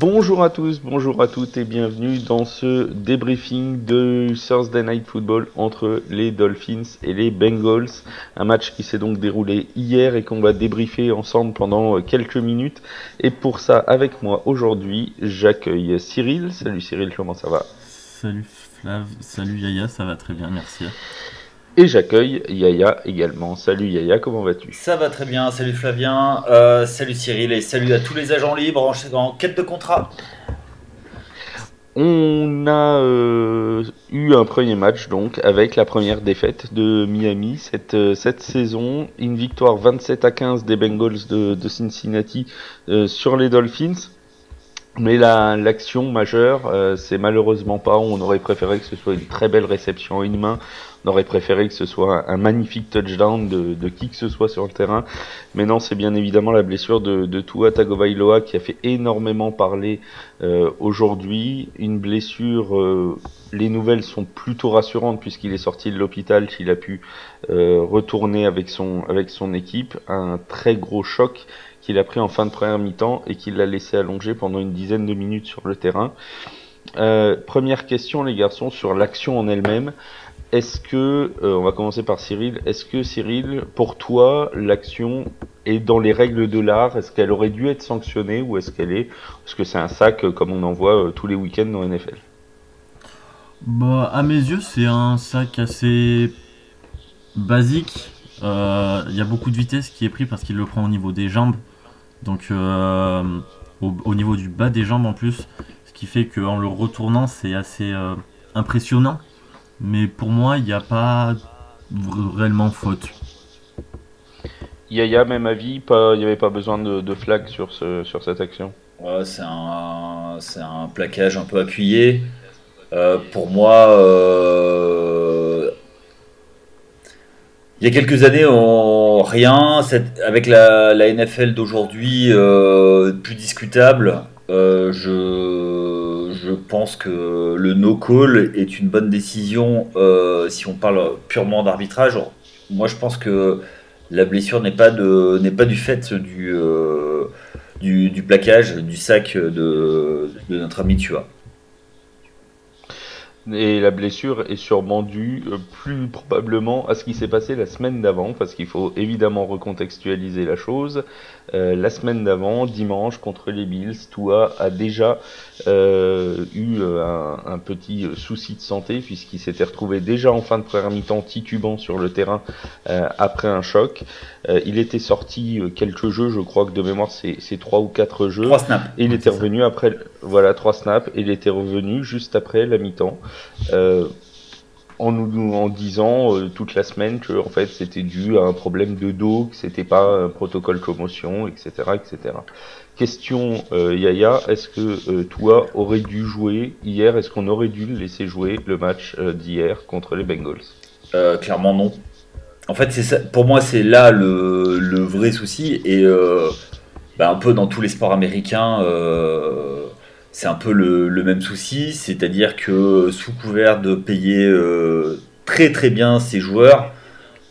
Bonjour à tous, bonjour à toutes et bienvenue dans ce débriefing de Thursday Night Football entre les Dolphins et les Bengals. Un match qui s'est donc déroulé hier et qu'on va débriefer ensemble pendant quelques minutes. Et pour ça, avec moi aujourd'hui, j'accueille Cyril. Salut Cyril, comment ça va? Salut Flav, salut Yaya, ça va très bien, merci. Et j'accueille Yaya également. Salut Yaya, comment vas-tu? Ça va très bien, salut Flavien, euh, salut Cyril et salut à tous les agents libres en, en quête de contrat. On a euh, eu un premier match donc avec la première défaite de Miami cette, euh, cette saison. Une victoire 27 à 15 des Bengals de, de Cincinnati euh, sur les Dolphins. Mais la- l'action majeure, euh, c'est malheureusement pas. On aurait préféré que ce soit une très belle réception en une main. On aurait préféré que ce soit un, un magnifique touchdown de, de qui que ce soit sur le terrain. Mais non, c'est bien évidemment la blessure de, de Tua Tagovailoa qui a fait énormément parler euh, aujourd'hui. Une blessure, euh, les nouvelles sont plutôt rassurantes puisqu'il est sorti de l'hôpital, qu'il a pu euh, retourner avec son, avec son équipe. Un très gros choc a pris en fin de première mi-temps et qu'il l'a laissé allonger pendant une dizaine de minutes sur le terrain. Euh, première question les garçons sur l'action en elle-même. Est-ce que, euh, on va commencer par Cyril, est-ce que Cyril, pour toi, l'action est dans les règles de l'art? Est-ce qu'elle aurait dû être sanctionnée ou est-ce qu'elle est, est-ce que c'est un sac euh, comme on en voit tous les week-ends dans NFL Bah, à mes yeux, c'est un sac assez basique. Il y a beaucoup de vitesse qui est pris parce qu'il le prend au niveau des jambes. Donc, euh, au, au niveau du bas des jambes en plus. Ce qui fait qu'en le retournant, c'est assez euh, impressionnant. Mais pour moi, il n'y a pas réellement faute. Yaya, même avis, pas, il n'y avait pas besoin de, de flag sur, ce, sur cette action? Ouais, c'est un, c'est un plaquage un peu appuyé. Euh, pour moi, euh, il y a quelques années, on, rien. Avec la, NFL d'aujourd'hui, euh, plus discutable, euh, je, pense que le no-call est une bonne décision euh, si on parle purement d'arbitrage. Moi, je pense que la blessure n'est pas, du fait du plaquage, du sac de, de notre ami Tua. Et la blessure est sûrement due euh, plus probablement à ce qui s'est passé la semaine d'avant, parce qu'il faut évidemment recontextualiser la chose. Euh, la semaine d'avant, dimanche, contre les Bills, Tua a déjà euh, eu euh, un, un petit euh, souci de santé, puisqu'il s'était retrouvé déjà en fin de première mi-temps titubant sur le terrain euh, après un choc. Euh, il était sorti quelques jeux, je crois que de mémoire c'est c'est trois ou quatre jeux. Trois snaps. Et il était revenu après, voilà, trois snaps, et il était revenu juste après la mi-temps, euh, en nous en disant euh, toute la semaine que en fait c'était dû à un problème de dos, que c'était pas un protocole commotion, etc., etc. Question euh, Yaya, est-ce que euh, toi aurais dû jouer hier Est-ce qu'on aurait dû laisser jouer le match d'hier contre les Bengals? Clairement non. En fait, pour moi, c'est là le, le vrai souci. Et bah, un peu dans tous les sports américains, c'est un peu le, même souci. C'est-à-dire que sous couvert de payer euh, très très bien ses joueurs,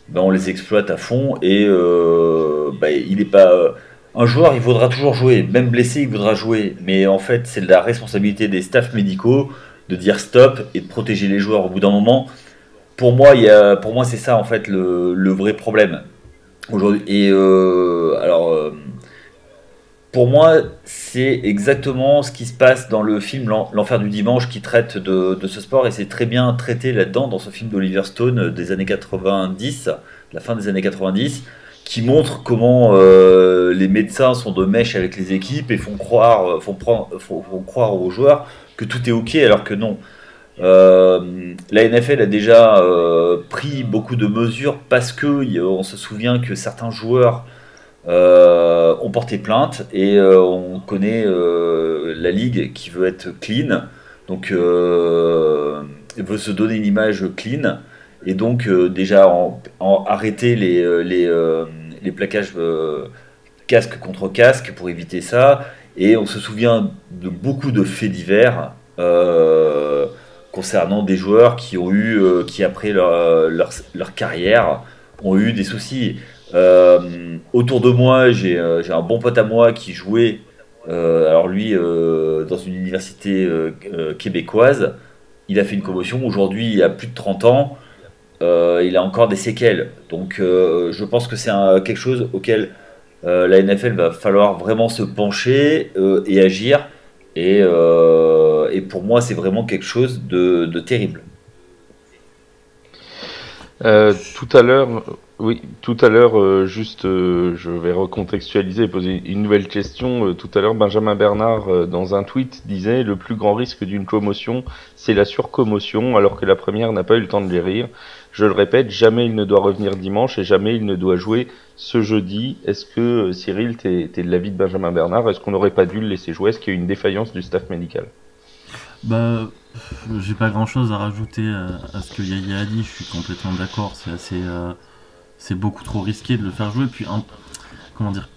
bah, on les exploite à fond. Et euh, bah, il est pas. Un joueur, il voudra toujours jouer. Même blessé, il voudra jouer. Mais en fait, c'est la responsabilité des staffs médicaux de dire stop et de protéger les joueurs au bout d'un moment pour moi, pour moi, c'est ça en fait le, vrai problème aujourd'hui. Et euh, euh, pour moi, c'est exactement ce qui se passe dans le film L'En- L'Enfer du dimanche qui traite de, ce sport et c'est très bien traité là-dedans dans ce film d'Oliver Stone des années 90, la fin des années 90, qui montre comment euh, les médecins sont de mèche avec les équipes et font croire, font, prendre, font, font croire aux joueurs que tout est ok alors que non. Euh, la NFL a déjà euh, pris beaucoup de mesures parce que on se souvient que certains joueurs euh, ont porté plainte et euh, on connaît euh, la ligue qui veut être clean, donc euh, veut se donner une image clean et donc euh, déjà arrêter les, euh, les, euh, les plaquages euh, casque contre casque pour éviter ça. Et on se souvient de beaucoup de faits divers euh, concernant des joueurs qui ont eu, euh, qui après leur, leur carrière, ont eu des soucis. Euh, autour de moi, j'ai euh, j'ai un bon pote à moi qui jouait alors lui, dans une université québécoise, il a fait une commotion. Aujourd'hui, il a plus de 30 ans. il a encore des séquelles. Donc je pense que c'est quelque chose auquel la NFL va falloir vraiment se pencher et agir. Et pour moi, c'est vraiment quelque chose de terrible. Euh, tout à l'heure, oui, tout à l'heure, euh, juste, euh, je vais recontextualiser et poser une nouvelle question. tout à l'heure, Benjamin Bernard, dans un tweet, disait le plus grand risque d'une commotion, c'est la surcommotion, alors que la première n'a pas eu le temps de les rire. Je le répète, jamais il ne doit revenir dimanche et jamais il ne doit jouer ce jeudi. Est-ce que Cyril, t'es es de l'avis de Benjamin Bernard? Est-ce qu'on n'aurait pas dû le laisser jouer? Est-ce qu'il y a une défaillance du staff médical? Bah j'ai pas grand chose à rajouter à, ce que Yaya a dit, je suis complètement d'accord, c'est assez. Euh, c'est beaucoup trop risqué de le faire jouer, puis comment dire.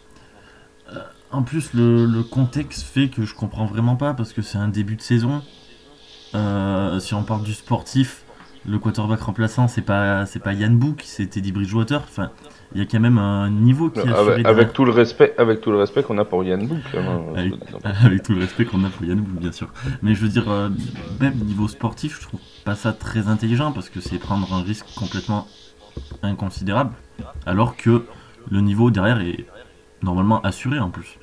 Euh, en plus, le, contexte fait que je comprends vraiment pas parce que c'est un début de saison. Euh, si on parle du sportif, le quarterback remplaçant, c'est pas c'est pas Yann Book, c'est Teddy Bridgewater. Enfin, il y a quand même un niveau qui est avec, avec tout le respect, avec tout le respect qu'on a pour Yann Book. Hein, avec, tout le respect qu'on a pour Yann Book, bien sûr. Mais je veux dire, euh, même niveau sportif, je trouve pas ça très intelligent parce que c'est prendre un risque complètement inconsidérable, alors que le niveau derrière est normalement assuré en plus.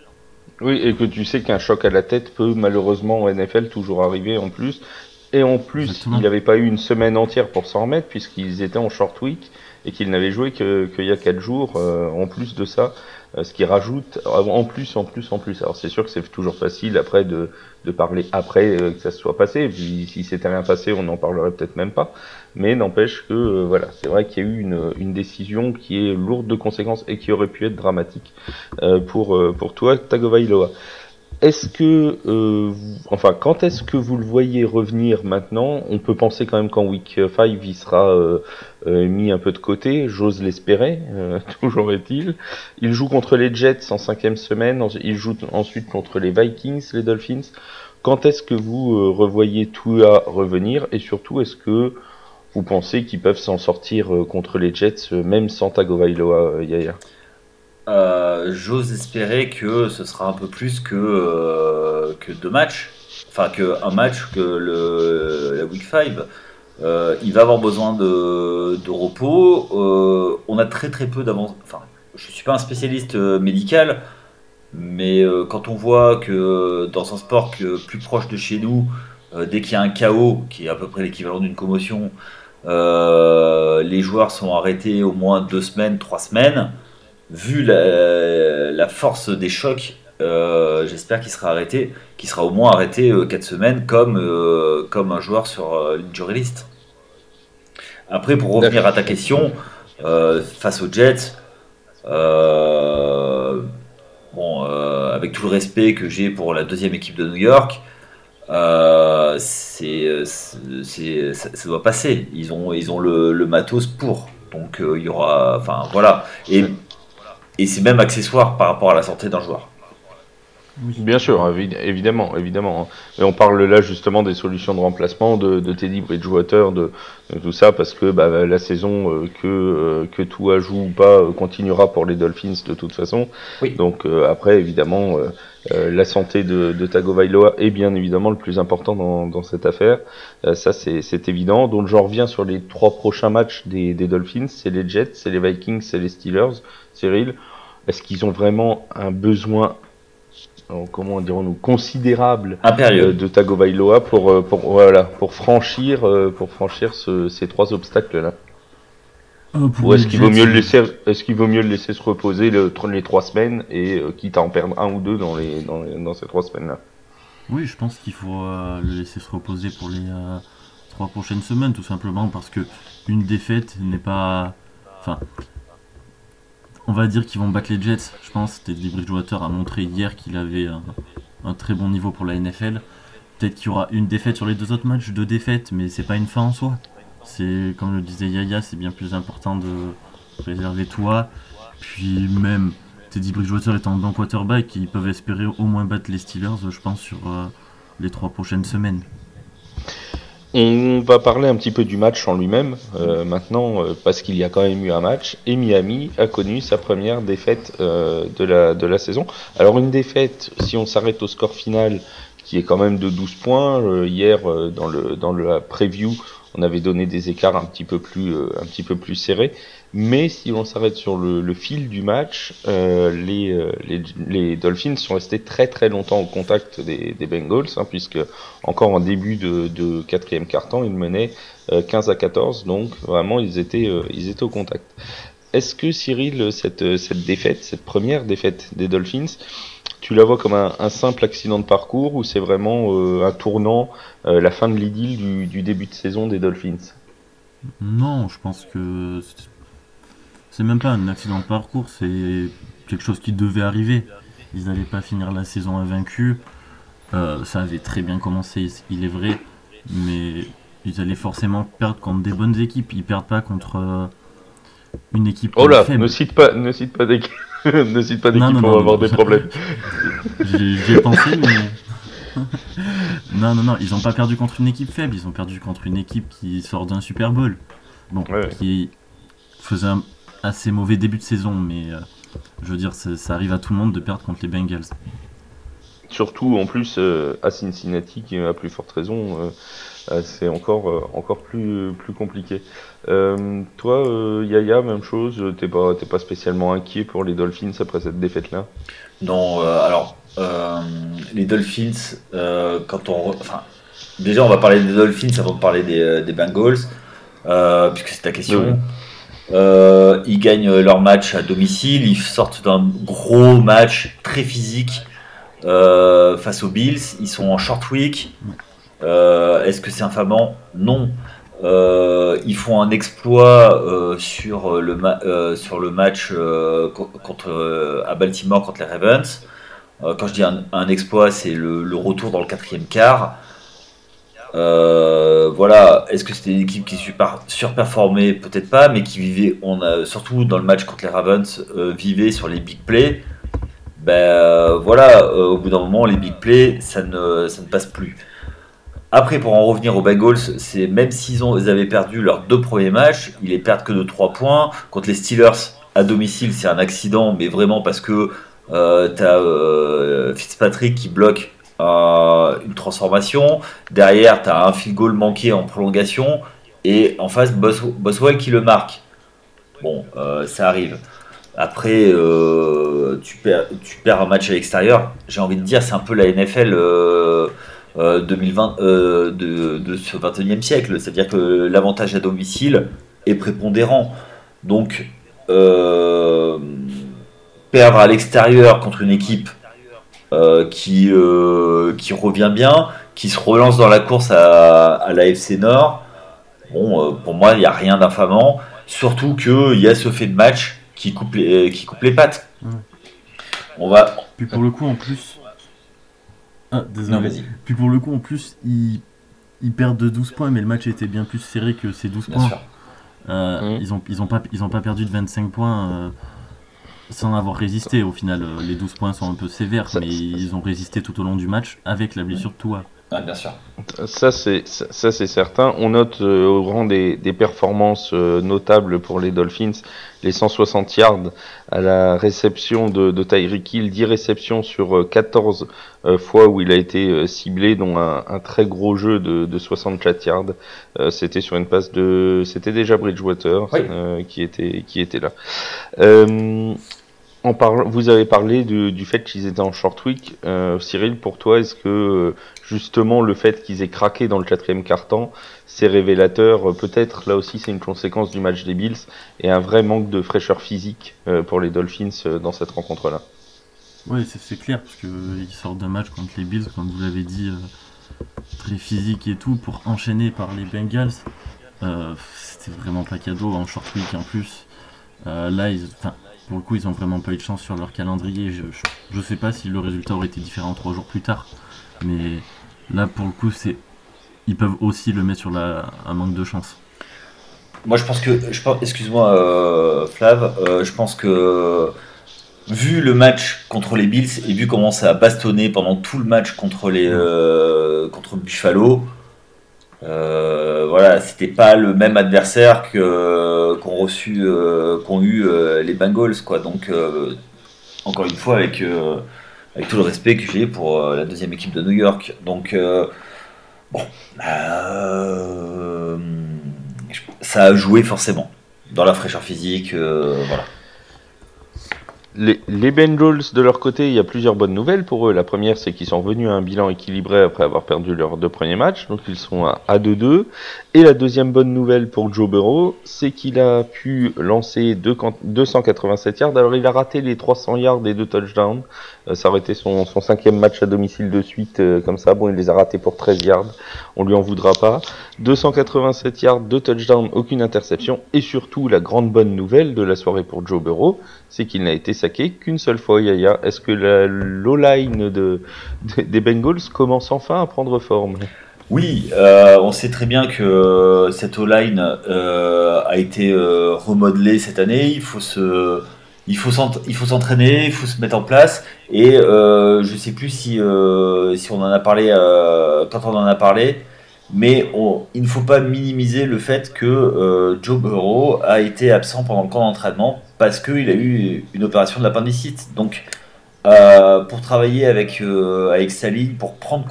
Oui, et que tu sais qu'un choc à la tête peut malheureusement en NFL toujours arriver en plus. Et en plus, il n'avait pas eu une semaine entière pour s'en remettre puisqu'ils étaient en short week et qu'il n'avait joué qu'il y a 4 jours euh, en plus de ça, euh, ce qui rajoute en plus, en plus, en plus. Alors c'est sûr que c'est toujours facile après de, de parler après euh, que ça se soit passé, et puis si c'était rien passé, on n'en parlerait peut-être même pas, mais n'empêche que voilà, c'est vrai qu'il y a eu une, une décision qui est lourde de conséquences et qui aurait pu être dramatique pour, pour toi, Tagovailoa. Est-ce que, euh, enfin, quand est-ce que vous le voyez revenir maintenant? On peut penser quand même qu'en week 5 il sera euh, euh, mis un peu de côté, j'ose l'espérer, toujours est-il. Il joue contre les Jets en cinquième semaine, il joue ensuite contre les Vikings, les Dolphins. Quand est-ce que vous revoyez tout à revenir? Et surtout, est-ce que vous pensez qu'ils peuvent s'en sortir contre les Jets, même sans Tagovailoa, Yaya euh, j'ose espérer que ce sera un peu plus que, euh, que deux matchs. Enfin, qu'un match, que le, la Week 5. Euh, il va avoir besoin de, de repos. on a très très peu d'avance. Enfin, je ne suis pas un spécialiste médical, mais quand on voit que dans un sport que plus proche de chez nous, dès qu'il y a un chaos, qui est à peu près l'équivalent d'une commotion, les joueurs sont arrêtés au moins deux semaines, trois semaines vu la, force des chocs, euh, j'espère qu'il sera arrêté, qu'il sera au moins arrêté 4 euh, semaines comme, euh, comme un joueur sur l'injury list. Après, pour revenir à ta question, face aux Jets, bon, avec tout le respect que j'ai pour la deuxième équipe de New York, c'est, ça, doit passer. Ils ont, ils ont le, le matos pour. Donc il y aura, enfin voilà. Et et c'est même accessoire par rapport à la santé d'un joueur. Bien sûr, évidemment, évidemment. Et on parle là justement des solutions de remplacement de, de Teddy Bridgewater, de, de, tout ça, parce que bah, la saison euh, que euh, que tout joue ou pas euh, continuera pour les Dolphins de toute façon. Donc après, évidemment, la santé de, de Tagovailoa est bien évidemment le plus important dans, dans cette affaire. ça, c'est évident. Donc j'en reviens sur les trois prochains matchs des, des Dolphins. C'est les Jets, c'est les Vikings, c'est les Steelers. Cyril, est-ce qu'ils ont vraiment un besoin comment dirons-nous considérable euh, de Tagovailoa pour euh, pour voilà pour franchir euh, pour franchir ces trois obstacles là ou est-ce qu'il vaut mieux le laisser est-ce qu'il vaut mieux le laisser se reposer le, les trois semaines et quitte à en perdre un ou deux dans les dans, dans ces trois semaines là oui je pense qu'il faut le laisser se reposer pour les trois prochaines semaines tout simplement parce que une défaite n'est pas enfin on va dire qu'ils vont battre les Jets. Je pense que Teddy Bridgewater a montré hier qu'il avait un, très bon niveau pour la NFL. Peut-être qu'il y aura une défaite sur les deux autres matchs, deux défaites, mais c'est pas une fin en soi. C'est comme le disait Yaya, c'est bien plus important de préserver toi. Puis même Teddy Bridgewater étant bon quarterback, ils peuvent espérer au moins battre les Steelers, je pense, sur euh, les trois prochaines semaines. On va parler un petit peu du match en lui-même euh, maintenant, euh, parce qu'il y a quand même eu un match, et Miami a connu sa première défaite euh, de, la, de la saison. Alors une défaite, si on s'arrête au score final, qui est quand même de 12 points, hier dans, le, dans la preview, on avait donné des écarts un petit peu plus, un petit peu plus serrés. Mais si on s'arrête sur le, fil du match, euh, les, les, les, Dolphins sont restés très très longtemps au contact des, des Bengals, hein, puisque encore en début de, de quatrième quart-temps, ils menaient 15 à 14, donc vraiment ils étaient, euh, ils étaient au contact. Est-ce que Cyril, cette, cette défaite, cette première défaite des Dolphins, tu la vois comme un, simple accident de parcours ou c'est vraiment euh, un tournant, la fin de l'idylle du début de saison des Dolphins? Non, je pense que c'est même pas un accident de parcours, c'est quelque chose qui devait arriver. Ils n'allaient pas finir la saison invaincus. Euh, ça avait très bien commencé, il est vrai, mais ils allaient forcément perdre contre des bonnes équipes. Ils perdent pas contre euh, une équipe oh là, Ne cite pas, ne cite pas d'équipe, ne cite pas d'équipe, on va avoir des problèmes. J'y ai pensé, mais non, non, non, ils n'ont pas perdu contre une équipe faible. Ils ont perdu contre une équipe qui sort d'un Super Bowl, bon, qui faisait un, assez mauvais début de saison, mais euh, je veux dire, ça arrive à tout le monde de perdre contre les Bengals. Surtout en plus euh, à Cincinnati, qui a plus forte raison, euh, c'est encore, encore plus, plus compliqué. toi, Yaya, même chose, t'es pas, pas spécialement inquiet pour les Dolphins après cette défaite-là? Non, alors, les Dolphins, quand on. Enfin, déjà, on va parler des Dolphins avant de parler des, des Bengals, puisque c'est ta question. Euh, ils gagnent leur match à domicile, ils sortent d'un gros match très physique euh, face aux Bills. Ils sont en short week. Euh, est-ce que c'est infamant? Non. ils font un exploit sur, le match contre, à Baltimore contre les Ravens. quand je dis un, exploit, c'est le, retour dans le quatrième quart. Euh, voilà, est-ce que c'était une équipe qui surperformait? Peut-être pas, mais qui vivait, surtout dans le match contre les Ravens, euh, vivait sur les big plays. Ben euh, voilà, au bout d'un moment, les big plays, ça ne, passe plus. Après, pour en revenir aux Bengals, c'est même s'ils ils avaient perdu leurs deux premiers matchs, ils les perdent que de 3 points. Contre les Steelers à domicile, c'est un accident, mais vraiment parce que tu as Fitzpatrick qui bloque euh, une transformation. Derrière, tu as un field goal manqué en prolongation. Et en face, Boswell qui le marque. Bon, euh, ça arrive. Après, euh, tu, perds, un match à l'extérieur. J'ai envie de dire, c'est un peu la NFL 2020, de, de, ce 21e siècle. C'est-à-dire que l'avantage à domicile est prépondérant. Donc, perdre à l'extérieur contre une équipe qui, euh, qui revient bien, qui se relance dans la course à, à la FC Nord. Bon, euh, pour moi, il n'y a rien d'infamant. Surtout qu'il y a ce fait de match qui coupe les, qui coupe les pattes. On va. Puis pour le coup, en plus. Ah, désolé. Puis pour le coup, en plus, ils, ils, perdent de 12 points, mais le match était bien plus serré que ces 12 points. Mmh. Ils n'ont ils ont pas, ils ont pas perdu de 25 points sans avoir résisté. Au final, euh, les 12 points sont un peu sévères, mais ils ont résisté tout au long du match avec la blessure de Toua. bien sûr. Ça c'est ça c'est certain. On note euh, au rang des, des performances euh, notables pour les Dolphins les 160 yards à la réception de, de Tyreek Hill, 10 réceptions sur 14 fois où il a été ciblé, dont un, un, très gros jeu de, de 64 yards. c'était sur une passe de, c'était déjà Bridgewater qui était qui était là vous avez parlé du fait qu'ils étaient en short week. Euh, Cyril, pour toi, est-ce que euh, justement le fait qu'ils aient craqué dans le quatrième quart-temps, c'est révélateur Peut-être là aussi c'est une conséquence du match des Bills et un vrai manque de fraîcheur physique euh, pour les Dolphins dans cette rencontre-là? Oui, c'est clair parce qu'ils sortent d'un match contre les Bills, comme vous l'avez dit, très physique et tout, pour enchaîner par les Bengals. C'était vraiment pas cadeau en short week en plus. là, ils, pour le coup, ils ont vraiment pas eu de chance sur leur calendrier. Je, je, sais pas si le résultat aurait été différent trois jours plus tard, mais là, pour le coup, c'est ils peuvent aussi le mettre sur la, un manque de chance. Moi, je pense que, je excuse-moi, euh, Flav, euh, je pense que vu le match contre les Bills et vu comment ça a bastonné pendant tout le match contre les euh, contre Buffalo, voilà, c'était pas le même adversaire que qu'ont reçu, qu'ont eu les Bengals, quoi. Donc, encore une fois, avec avec tout le respect que j'ai pour la deuxième équipe de New York. Donc, bon, ça a joué forcément dans la fraîcheur physique, voilà. Les, les, Bengals, de leur côté, il y a plusieurs bonnes nouvelles pour eux. La première, c'est qu'ils sont revenus à un bilan équilibré après avoir perdu leurs deux premiers matchs, donc ils sont à 2-2. Et la deuxième bonne nouvelle pour Joe Burrow, c'est qu'il a pu lancer 287 yards. Alors il a raté les 300 yards et deux touchdowns. Euh, ça aurait été son, cinquième match à domicile de suite euh, comme ça. Bon, il les a ratés pour 13 yards. On lui en voudra pas. 287 yards, deux touchdowns, aucune interception. Et surtout, la grande bonne nouvelle de la soirée pour Joe Burrow, c'est qu'il n'a été saqué qu'une seule fois, Yaya. Est-ce que la line de, des Bengals commence enfin à prendre forme? Oui, euh, on sait très bien que cette O-line a été remodelée cette année. Il faut se, il faut s'entraîner, il faut se mettre en place. Et euh, je sais plus si, euh, on en a parlé euh, quand on en a parlé, mais il ne faut pas minimiser le fait que euh, Joe Burrow a été absent pendant le camp d'entraînement parce qu'il a eu une opération de l'appendicite. Donc pour travailler avec, sa ligne, pour prendre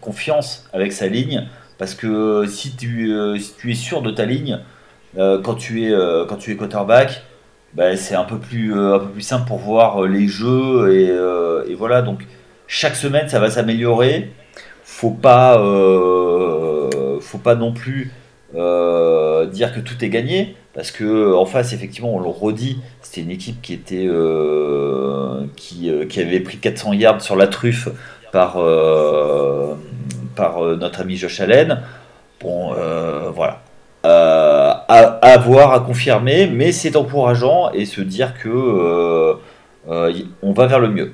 confiance avec sa ligne, parce que si tu, es sûr de ta ligne, quand tu es quarterback, bah, c'est un peu plus euh, un peu plus simple pour voir euh, les jeux euh, et voilà. Donc chaque semaine ça va s'améliorer. Faut pas faut pas non plus dire que tout est gagné. Parce que en face effectivement on le redit c'était une équipe qui, avait pris 400 yards sur la truffe par par notre ami Josh Allen. Bon voilà à, voir, à confirmer, mais c'est encourageant et se dire que euh, euh, on va vers le mieux.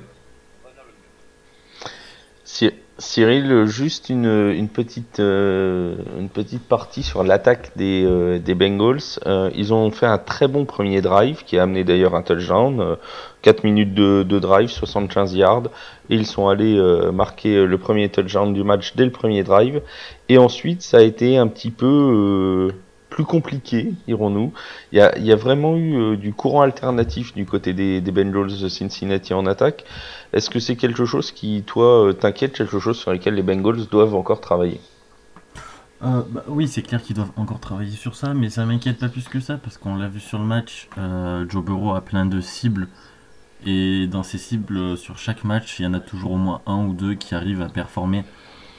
Cyril, juste une, petite, euh, une petite partie sur l'attaque des, des Bengals. ils ont fait un très bon premier drive qui a amené d'ailleurs un touchdown. 4 minutes de, de, drive, 75 yards. Et ils sont allés marquer le premier touchdown du match dès le premier drive. Et ensuite, ça a été un petit peu plus compliqué, dirons-nous. Il y a, vraiment eu euh, du courant alternatif du côté des, Bengals de Cincinnati en attaque. Est-ce que c'est quelque chose qui, toi, euh, t'inquiète, quelque chose sur lequel les Bengals doivent encore travailler? Euh, bah oui, c'est clair qu'ils doivent encore travailler sur ça, mais ça m'inquiète pas plus que ça parce qu'on l'a vu sur le match. Joe Burrow a plein de cibles et dans ces cibles, sur chaque match, il y en a toujours au moins un ou deux qui arrivent à performer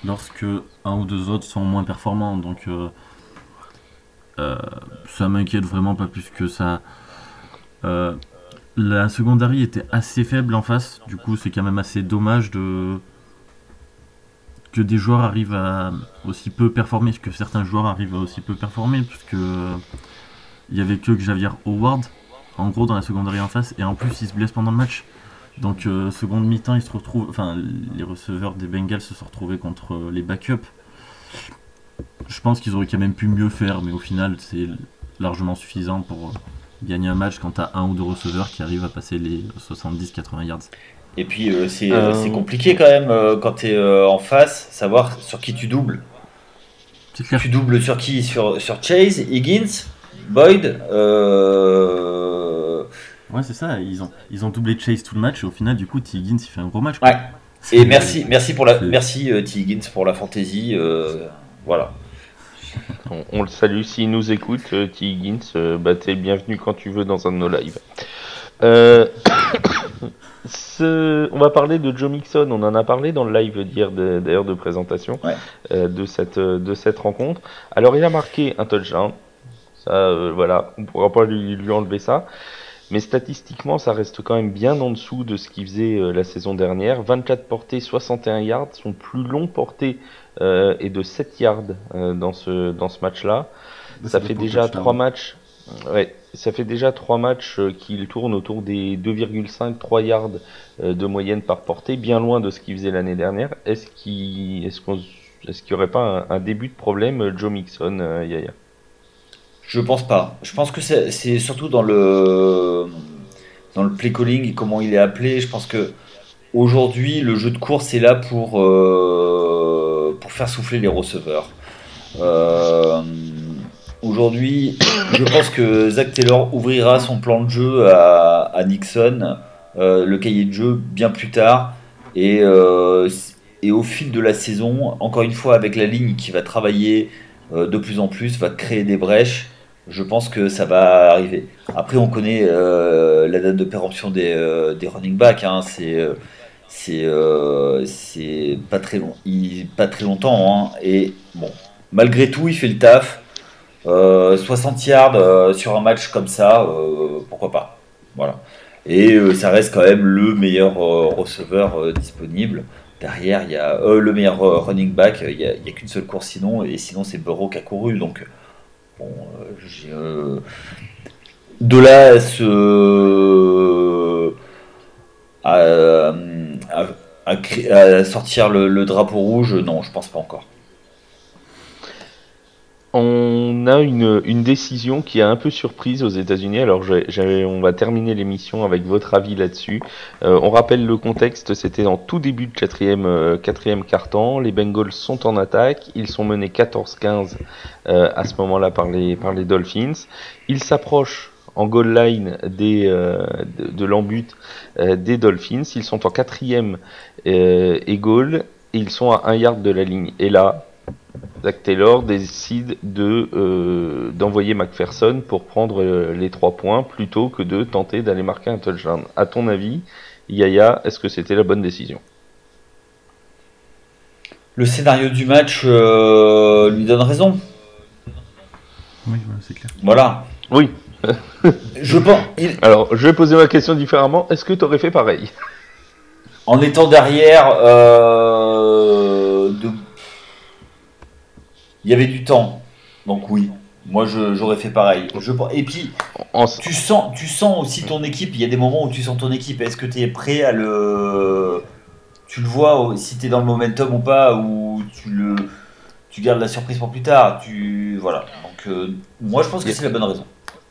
lorsque un ou deux autres sont moins performants. Donc ça m'inquiète vraiment pas plus que ça. Euh, la secondary était assez faible en face, du coup c'est quand même assez dommage de que des joueurs arrivent à aussi peu performer, que certains joueurs arrivent à aussi peu performer, puisque il y avait que Xavier Howard en gros dans la secondary en face, et en plus il se blesse pendant le match. Donc euh, seconde mi-temps, ils se retrouvent, enfin les receveurs des Bengals se sont retrouvés contre les backups je pense qu'ils auraient quand même pu mieux faire, mais au final, c'est largement suffisant pour gagner un match quand tu as un ou deux receveurs qui arrivent à passer les 70-80 yards. Et puis euh, euh, c'est compliqué quand même euh, quand tu es en face, savoir sur qui tu doubles. Clair. Tu doubles sur qui? Sur, sur Chase, Higgins, Boyd Ouais, c'est ça. Ils ont, ils ont doublé Chase tout le match et au final, du coup, T. Higgins, il fait un gros match. Ouais. Et merci, merci pour la, merci T. Higgins pour la fantaisie. voilà. On, le salue s'il nous écoute, euh, T. Higgins. Euh, bah, t'es bienvenu quand tu veux dans un de nos lives. Euh, on va parler de Joe Mixon. On en a parlé dans le live d'hier, d'ailleurs, de, présentation de, cette, de cette rencontre. Alors, il a marqué un touchdown. Ça, voilà, on pourra pas lui, lui, enlever ça. Mais statistiquement, ça reste quand même bien en dessous de ce qu'il faisait la saison dernière. 24 portées, 61 yards. Son plus long porté euh, et de 7 yards euh, dans ce, dans ce match-là. Ça fait déjà 3 matchs. Ouais, ça fait déjà trois matchs euh, qu'il tourne autour des 2,5-3 yards de moyenne par portée, bien loin de ce qu'il faisait l'année dernière. Est-ce qu'il est n'y aurait pas un, début de problème, Joe Mixon, Yaya? Je pense pas. Je pense que c'est surtout dans le dans le play calling et comment il est appelé. Je pense que aujourd'hui, le jeu de course est là pour faire souffler les receveurs. Aujourd'hui, je pense que Zach Taylor ouvrira son plan de jeu à, Nixon, le cahier de jeu bien plus tard. Et, et au fil de la saison, encore une fois avec la ligne qui va travailler de plus en plus, va créer des brèches je pense que ça va arriver. Après, on connaît euh, la date de péremption des, euh, des running backs. Hein. c'est euh, c'est pas très long, pas très longtemps. Hein. et bon, malgré tout, il fait le taf. 60 yards sur un match comme ça, pourquoi pas. Voilà. Et ça reste quand même le meilleur receveur disponible. Derrière, il y a le meilleur running back. Il n'y a, a qu'une seule course sinon, et sinon c'est Burrow qui a couru. Donc Bon, euh, euh, de là à, sortir le, drapeau rouge, non, je pense pas encore. On a une, décision qui a un peu surprise aux États-Unis. Alors, on va terminer l'émission avec votre avis là-dessus. Euh, on rappelle le contexte c'était en tout début de quatrième, euh, quatrième quart-temps. Les Bengals sont en attaque. Ils sont menés 14-15 euh, à ce moment-là par les, par les Dolphins. Ils s'approchent en goal line des, de, de l'embut des Dolphins. Ils sont en quatrième et goal. Ils sont à un yard de la ligne. Et là, Zach Taylor décide de euh, d'envoyer McPherson pour prendre euh, les trois points plutôt que de tenter d'aller marquer un touchdown. À ton avis, Yaya, est-ce que c'était la bonne décision? Le scénario du match euh, lui donne raison. Oui, c'est clair. Voilà. Oui. je pense. Alors, je vais poser ma question différemment. Est-ce que tu aurais fait pareil? En étant derrière, de il y avait du temps. Donc oui, moi j'aurais fait pareil. Je, et puis, tu sens, tu sens aussi ton équipe. Il y a des moments où tu sens ton équipe. Est-ce que tu es prêt à le. Tu le vois si tu es dans le momentum ou pas, ou tu le. Tu gardes la surprise pour plus tard. Tu voilà. Donc euh, moi je pense que c'est la bonne raison.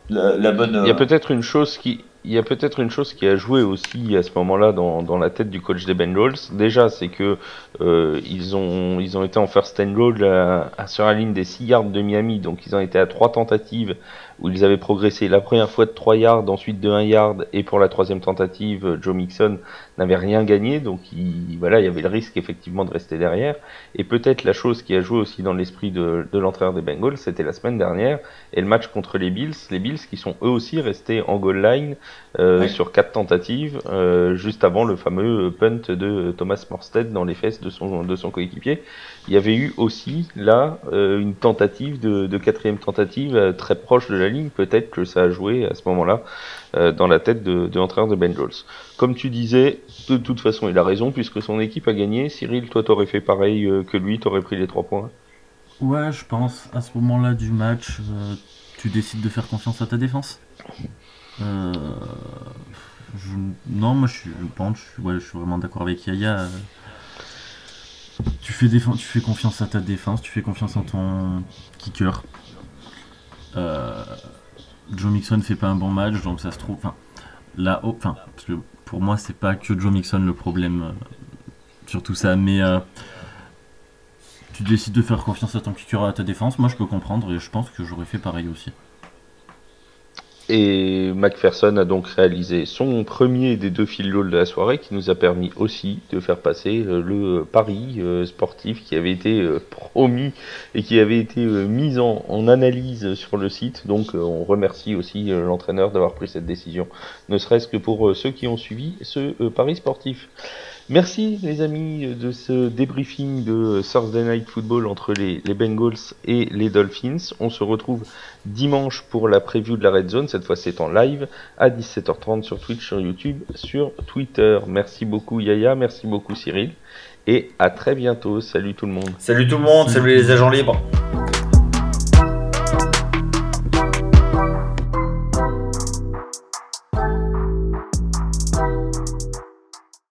La, bonne. Il y a peut-être une chose qui il y a peut-être une chose qui a joué aussi à ce moment-là dans, la tête du coach des Bengals. Déjà, c'est que euh, ils ont ils ont été en first and goal à, sur la ligne des 6 yards de Miami, donc ils ont été à trois tentatives où ils avaient progressé la première fois de 3 yards, ensuite de 1 yard, et pour la troisième tentative, Joe Mixon n'avait rien gagné, donc il, voilà, il y avait le risque effectivement de rester derrière. Et peut-être la chose qui a joué aussi dans l'esprit de, de l'entraîneur des Bengals, c'était la semaine dernière, et le match contre les Bills, les Bills qui sont eux aussi restés en goal line euh, sur quatre tentatives, euh, juste avant le fameux punt de Thomas Morstead dans les fesses de son, de son coéquipier. Il y avait eu aussi là euh, une tentative de, quatrième tentative euh, très proche de la ligne. Peut-être que ça a joué à ce moment-là euh, dans la tête de, l'entraîneur de Bengals. Comme tu disais, de toute façon, il a raison puisque son équipe a gagné. Cyril, toi, t'aurais fait pareil que lui, t'aurais pris les trois points? Ouais, je pense. À ce moment-là du match, tu décides de faire confiance à ta défense. Non, moi je je, ouais, je suis vraiment d'accord avec Yaya. Tu fais, tu fais confiance à ta défense, tu fais confiance en ton kicker. Euh, Joe Mixon fait pas un bon match, donc ça se trouve. Enfin, là, enfin, parce que pour moi, c'est pas que Joe Mixon le problème euh, sur tout ça, mais euh, tu décides de faire confiance à ton kicker à ta défense. Moi, je peux comprendre et je pense que j'aurais fait pareil aussi. Et McPherson a donc réalisé son premier des deux fil de la soirée qui nous a permis aussi de faire passer euh, le pari euh, sportif qui avait été euh, promis et qui avait été mis en, en analyse sur le site. Donc on remercie aussi l'entraîneur d'avoir pris cette décision, ne serait-ce que pour ceux qui ont suivi ce pari sportif. Merci les amis de ce débriefing de Thursday Night Football entre les, Bengals et les Dolphins. On se retrouve dimanche pour la preview de la Red Zone. Cette fois c'est en live à 17h30 sur Twitch, sur YouTube, sur Twitter. Merci beaucoup Yaya, merci beaucoup Cyril. Et à très bientôt. Salut tout le monde. Salut tout le monde, salut les agents libres.